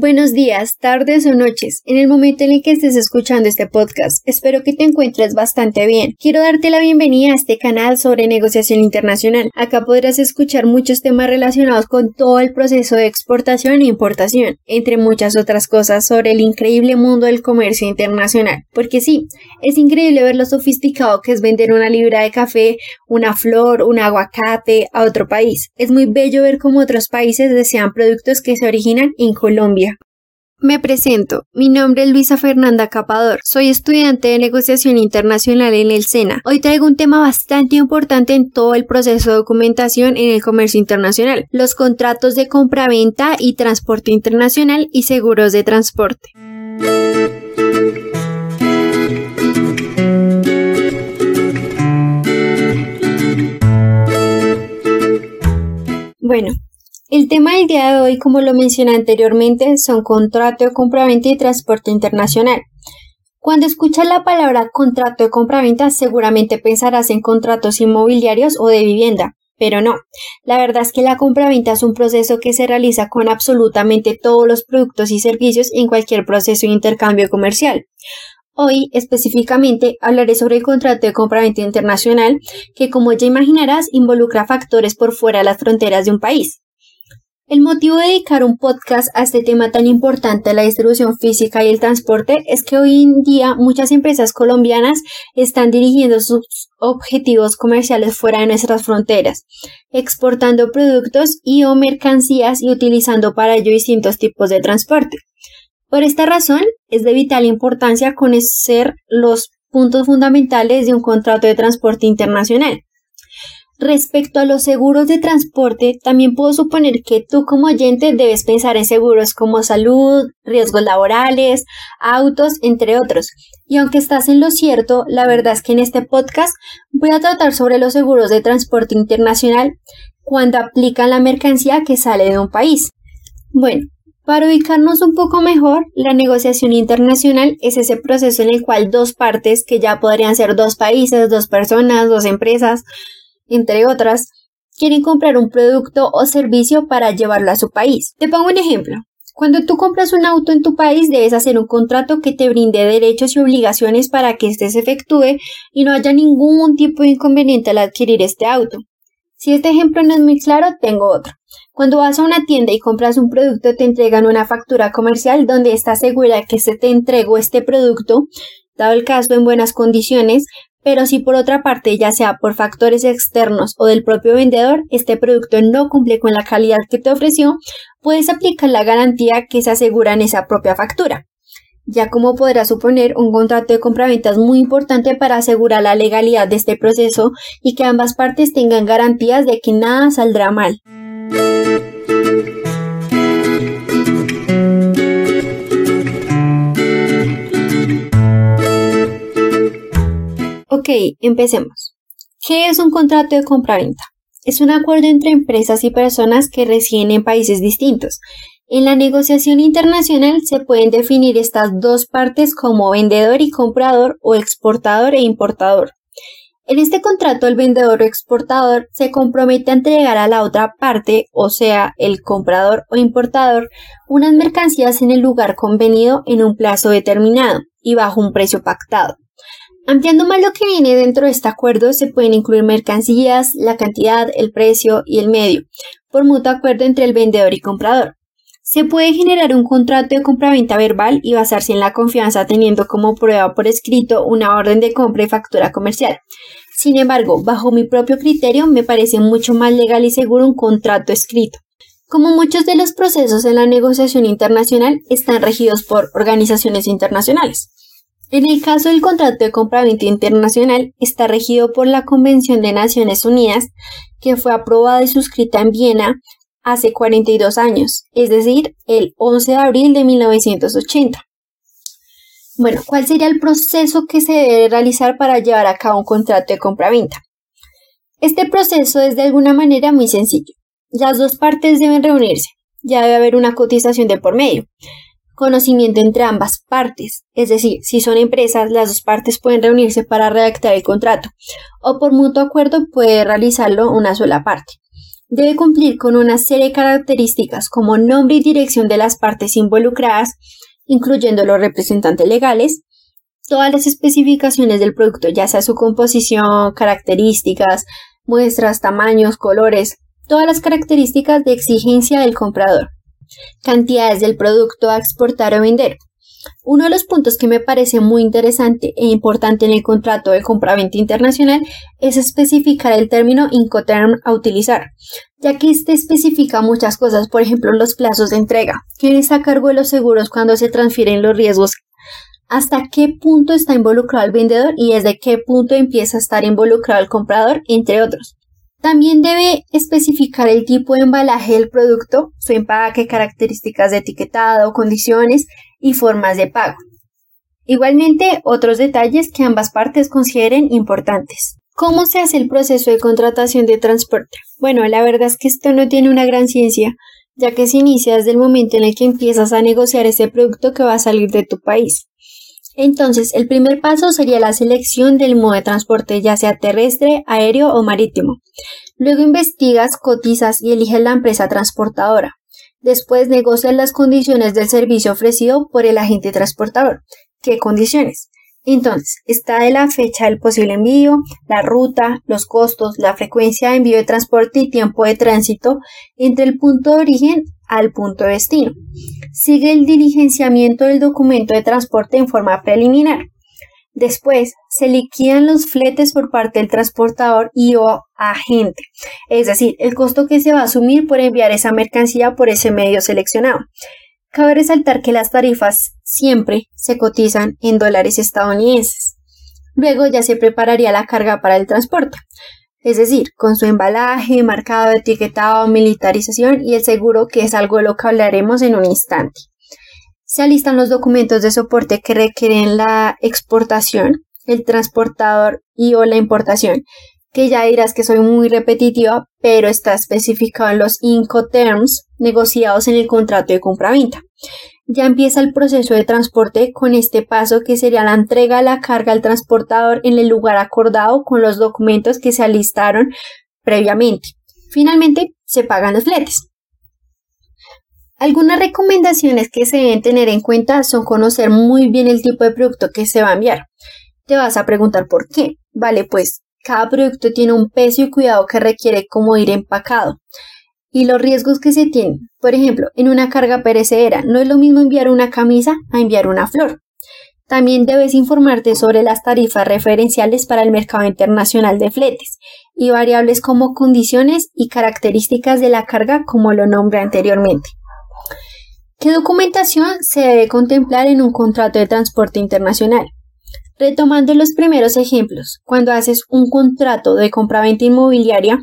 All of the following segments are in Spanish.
Buenos días, tardes o noches, en el momento en el que estés escuchando este podcast. Espero que te encuentres bastante bien. Quiero darte la bienvenida a este canal sobre negociación internacional. Acá podrás escuchar muchos temas relacionados con todo el proceso de exportación e importación, entre muchas otras cosas sobre el increíble mundo del comercio internacional. Porque sí, es increíble ver lo sofisticado que es vender una libra de café, una flor, un aguacate a otro país. Es muy bello ver cómo otros países desean productos que se originan en Colombia me presento, mi nombre es Luisa Fernanda Capador, soy estudiante de negociación internacional en el SENA. Hoy traigo un tema bastante importante en todo el proceso de documentación en el comercio internacional, los contratos de compra-venta y transporte internacional y seguros de transporte. Bueno, el tema del día de hoy, como lo mencioné anteriormente, son contrato de compraventa y transporte internacional. Cuando escuchas la palabra contrato de compraventa, seguramente pensarás en contratos inmobiliarios o de vivienda, pero no. La verdad es que la compraventa es un proceso que se realiza con absolutamente todos los productos y servicios en cualquier proceso de intercambio comercial. Hoy específicamente hablaré sobre el contrato de compraventa internacional, que como ya imaginarás involucra factores por fuera de las fronteras de un país. El motivo de dedicar un podcast a este tema tan importante, la distribución física y el transporte, es que hoy en día muchas empresas colombianas están dirigiendo sus objetivos comerciales fuera de nuestras fronteras, exportando productos y o mercancías y utilizando para ello distintos tipos de transporte. Por esta razón, es de vital importancia conocer los puntos fundamentales de un contrato de transporte internacional. Respecto a los seguros de transporte, también puedo suponer que tú como oyente debes pensar en seguros como salud, riesgos laborales, autos, entre otros. Y aunque estás en lo cierto, la verdad es que en este podcast voy a tratar sobre los seguros de transporte internacional cuando aplican la mercancía que sale de un país. Bueno, para ubicarnos un poco mejor, la negociación internacional es ese proceso en el cual dos partes, que ya podrían ser dos países, dos personas, dos empresas, entre otras, quieren comprar un producto o servicio para llevarlo a su país. Te pongo un ejemplo. Cuando tú compras un auto en tu país, debes hacer un contrato que te brinde derechos y obligaciones para que éste se efectúe y no haya ningún tipo de inconveniente al adquirir este auto. Si este ejemplo no es muy claro, tengo otro. Cuando vas a una tienda y compras un producto, te entregan una factura comercial donde está segura que se te entregó este producto, dado el caso en buenas condiciones, pero si por otra parte, ya sea por factores externos o del propio vendedor, este producto no cumple con la calidad que te ofreció, puedes aplicar la garantía que se asegura en esa propia factura. Ya como podrás suponer, un contrato de compraventa es muy importante para asegurar la legalidad de este proceso y que ambas partes tengan garantías de que nada saldrá mal. Ok, empecemos. ¿Qué es un contrato de compra-venta? Es un acuerdo entre empresas y personas que residen en países distintos. En la negociación internacional se pueden definir estas dos partes como vendedor y comprador o exportador e importador. En este contrato el vendedor o exportador se compromete a entregar a la otra parte, o sea, el comprador o importador, unas mercancías en el lugar convenido en un plazo determinado y bajo un precio pactado. Ampliando más lo que viene dentro de este acuerdo, se pueden incluir mercancías, la cantidad, el precio y el medio, por mutuo acuerdo entre el vendedor y comprador. Se puede generar un contrato de compraventa verbal y basarse en la confianza teniendo como prueba por escrito una orden de compra y factura comercial. Sin embargo, bajo mi propio criterio, me parece mucho más legal y seguro un contrato escrito. Como muchos de los procesos en la negociación internacional están regidos por organizaciones internacionales. En el caso del contrato de compraventa internacional, está regido por la Convención de Naciones Unidas, que fue aprobada y suscrita en Viena hace 42 años, es decir, el 11 de abril de 1980. Bueno, ¿cuál sería el proceso que se debe realizar para llevar a cabo un contrato de compraventa? Este proceso es de alguna manera muy sencillo. Las dos partes deben reunirse. Ya debe haber una cotización de por medio conocimiento entre ambas partes, es decir, si son empresas, las dos partes pueden reunirse para redactar el contrato o por mutuo acuerdo puede realizarlo una sola parte. debe cumplir con una serie de características como nombre y dirección de las partes involucradas, incluyendo los representantes legales, todas las especificaciones del producto, ya sea su composición, características, muestras, tamaños, colores, todas las características de exigencia del comprador, cantidades del producto a exportar o vender. Uno de los puntos que me parece muy interesante e importante en el contrato de compraventa internacional es especificar el término Incoterm a utilizar, ya que este especifica muchas cosas, por ejemplo, los plazos de entrega, quién está a cargo de los seguros cuando se transfieren los riesgos, hasta qué punto está involucrado el vendedor y desde qué punto empieza a estar involucrado el comprador, entre otros. También debe especificar el tipo de embalaje del producto, su empaque, características de etiquetado, condiciones y formas de pago. Igualmente, otros detalles que ambas partes consideren importantes. ¿Cómo se hace el proceso de contratación de transporte? Bueno, la verdad es que esto no tiene una gran ciencia, ya que se inicia desde el momento en el que empiezas a negociar ese producto que va a salir de tu país. Entonces, el primer paso sería la selección del modo de transporte, ya sea terrestre, aéreo o marítimo. Luego investigas, cotizas y eliges la empresa transportadora. Después negocias las condiciones del servicio ofrecido por el agente transportador. ¿Qué condiciones? Entonces, está de la fecha del posible envío, la ruta, los costos, la frecuencia de envío de transporte y tiempo de tránsito entre el punto de origen al punto de destino. Sigue el diligenciamiento del documento de transporte en forma preliminar. Después, se liquidan los fletes por parte del transportador y o agente, es decir, el costo que se va a asumir por enviar esa mercancía por ese medio seleccionado. Cabe resaltar que las tarifas siempre se cotizan en dólares estadounidenses. Luego ya se prepararía la carga para el transporte es decir, con su embalaje, marcado, etiquetado, militarización y el seguro, que es algo de lo que hablaremos en un instante. Se alistan los documentos de soporte que requieren la exportación, el transportador y o la importación, que ya dirás que soy muy repetitiva, pero está especificado en los Incoterms negociados en el contrato de compra-venta ya empieza el proceso de transporte con este paso que sería la entrega de la carga al transportador en el lugar acordado con los documentos que se alistaron previamente. Finalmente, se pagan los fletes. Algunas recomendaciones que se deben tener en cuenta son conocer muy bien el tipo de producto que se va a enviar. Te vas a preguntar por qué. Vale, pues cada producto tiene un peso y cuidado que requiere como ir empacado y los riesgos que se tienen. Por ejemplo, en una carga perecedera, no es lo mismo enviar una camisa a enviar una flor. También debes informarte sobre las tarifas referenciales para el mercado internacional de fletes y variables como condiciones y características de la carga como lo nombré anteriormente. ¿Qué documentación se debe contemplar en un contrato de transporte internacional? Retomando los primeros ejemplos, cuando haces un contrato de compraventa inmobiliaria,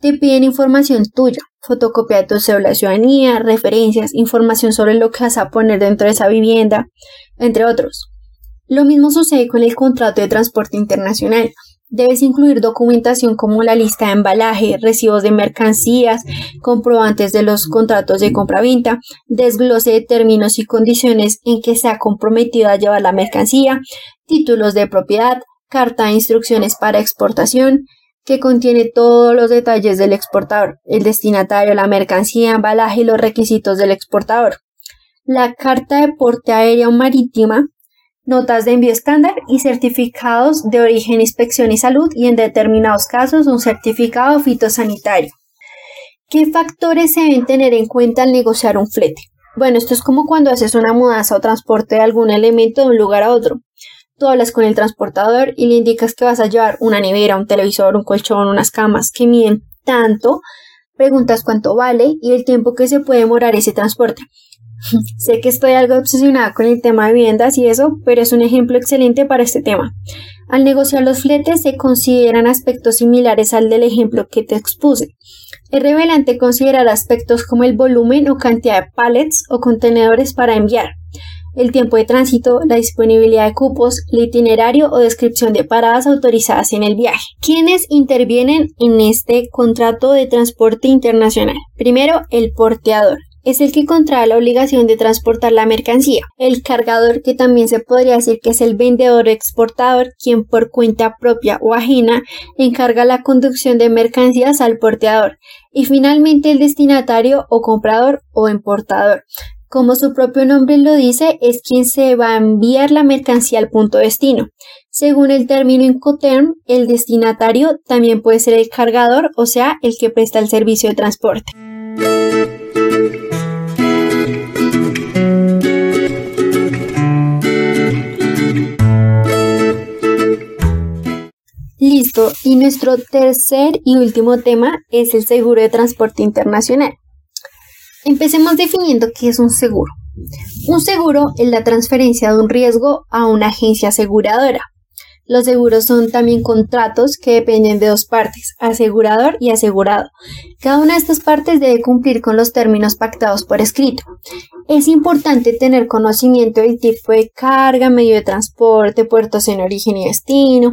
te piden información tuya, fotocopia de tu cédula de ciudadanía, referencias, información sobre lo que vas a poner dentro de esa vivienda, entre otros. Lo mismo sucede con el contrato de transporte internacional. Debes incluir documentación como la lista de embalaje, recibos de mercancías, comprobantes de los contratos de compra-venta, desglose de términos y condiciones en que se ha comprometido a llevar la mercancía, títulos de propiedad, carta de instrucciones para exportación, que contiene todos los detalles del exportador, el destinatario, la mercancía, embalaje y los requisitos del exportador. La carta de porte aérea o marítima, notas de envío estándar y certificados de origen, inspección y salud y en determinados casos un certificado fitosanitario. ¿Qué factores se deben tener en cuenta al negociar un flete? Bueno, esto es como cuando haces una mudanza o transporte de algún elemento de un lugar a otro. Tú hablas con el transportador y le indicas que vas a llevar una nevera, un televisor, un colchón, unas camas que miden tanto. Preguntas cuánto vale y el tiempo que se puede demorar ese transporte. Sé que estoy algo obsesionada con el tema de viviendas y eso, pero es un ejemplo excelente para este tema. Al negociar los fletes se consideran aspectos similares al del ejemplo que te expuse. Es revelante considerar aspectos como el volumen o cantidad de pallets o contenedores para enviar, el tiempo de tránsito, la disponibilidad de cupos, el itinerario o descripción de paradas autorizadas en el viaje. ¿Quiénes intervienen en este contrato de transporte internacional? Primero, el porteador. Es el que contrae la obligación de transportar la mercancía. El cargador, que también se podría decir que es el vendedor o exportador, quien por cuenta propia o ajena encarga la conducción de mercancías al porteador. Y finalmente el destinatario o comprador o importador. Como su propio nombre lo dice, es quien se va a enviar la mercancía al punto destino. Según el término Incoterm, el destinatario también puede ser el cargador, o sea, el que presta el servicio de transporte. Y nuestro tercer y último tema es el seguro de transporte internacional. Empecemos definiendo qué es un seguro. Un seguro es la transferencia de un riesgo a una agencia aseguradora. Los seguros son también contratos que dependen de dos partes, asegurador y asegurado. Cada una de estas partes debe cumplir con los términos pactados por escrito. Es importante tener conocimiento del tipo de carga, medio de transporte, puertos en origen y destino,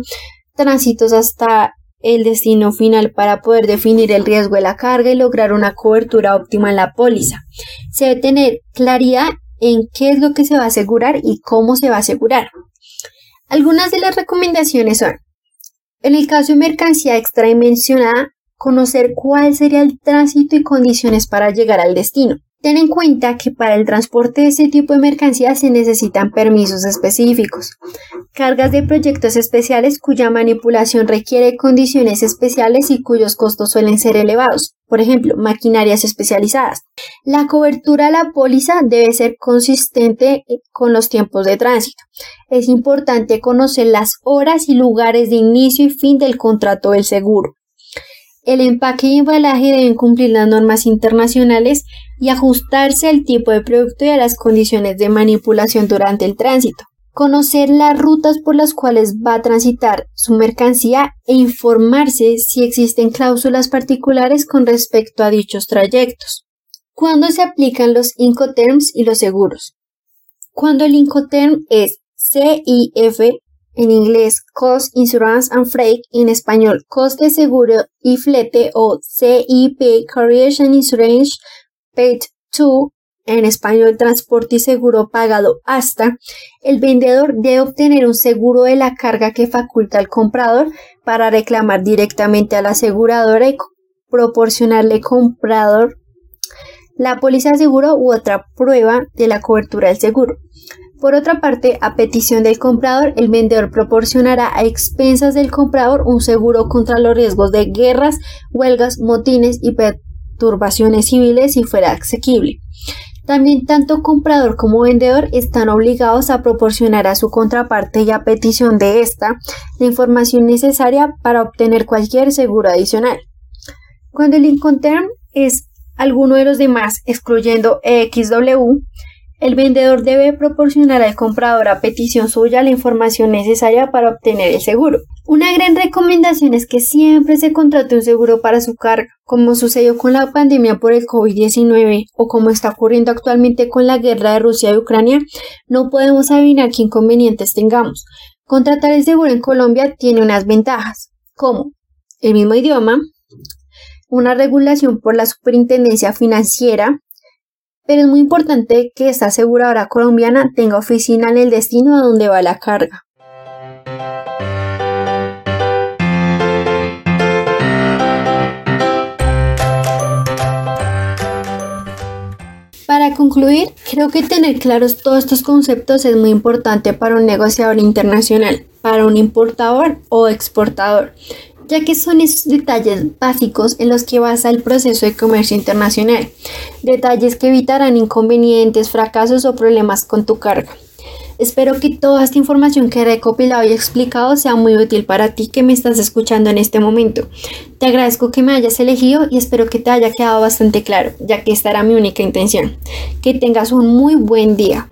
tránsitos hasta el destino final para poder definir el riesgo de la carga y lograr una cobertura óptima en la póliza. Se debe tener claridad en qué es lo que se va a asegurar y cómo se va a asegurar. Algunas de las recomendaciones son, en el caso de mercancía extradimensionada, conocer cuál sería el tránsito y condiciones para llegar al destino. Ten en cuenta que para el transporte de este tipo de mercancías se necesitan permisos específicos, cargas de proyectos especiales cuya manipulación requiere condiciones especiales y cuyos costos suelen ser elevados, por ejemplo, maquinarias especializadas. La cobertura a la póliza debe ser consistente con los tiempos de tránsito. Es importante conocer las horas y lugares de inicio y fin del contrato del seguro. El empaque y embalaje deben cumplir las normas internacionales y ajustarse al tipo de producto y a las condiciones de manipulación durante el tránsito. Conocer las rutas por las cuales va a transitar su mercancía e informarse si existen cláusulas particulares con respecto a dichos trayectos. ¿Cuándo se aplican los Incoterms y los seguros? Cuando el Incoterm es CIF en inglés Cost Insurance and Freight, en español Coste Seguro y Flete o CIP Carrier Insurance Paid to, en español Transporte y Seguro Pagado hasta, el vendedor debe obtener un seguro de la carga que faculta al comprador para reclamar directamente a la aseguradora y proporcionarle al comprador la póliza de seguro u otra prueba de la cobertura del seguro. Por otra parte, a petición del comprador, el vendedor proporcionará a expensas del comprador un seguro contra los riesgos de guerras, huelgas, motines y perturbaciones civiles si fuera asequible. También tanto comprador como vendedor están obligados a proporcionar a su contraparte y a petición de ésta la información necesaria para obtener cualquier seguro adicional. Cuando el Incoterm es alguno de los demás, excluyendo XW, el vendedor debe proporcionar al comprador a petición suya la información necesaria para obtener el seguro. Una gran recomendación es que siempre se contrate un seguro para su carga, como sucedió con la pandemia por el COVID-19 o como está ocurriendo actualmente con la guerra de Rusia y Ucrania, no podemos adivinar qué inconvenientes tengamos. Contratar el seguro en Colombia tiene unas ventajas, como el mismo idioma, una regulación por la Superintendencia Financiera, pero es muy importante que esta aseguradora colombiana tenga oficina en el destino a donde va la carga. Para concluir, creo que tener claros todos estos conceptos es muy importante para un negociador internacional, para un importador o exportador, ya que son esos detalles básicos en los que basa el proceso de comercio internacional, detalles que evitarán inconvenientes, fracasos o problemas con tu carga. Espero que toda esta información que he recopilado y explicado sea muy útil para ti que me estás escuchando en este momento. Te agradezco que me hayas elegido y espero que te haya quedado bastante claro, ya que esta era mi única intención. Que tengas un muy buen día.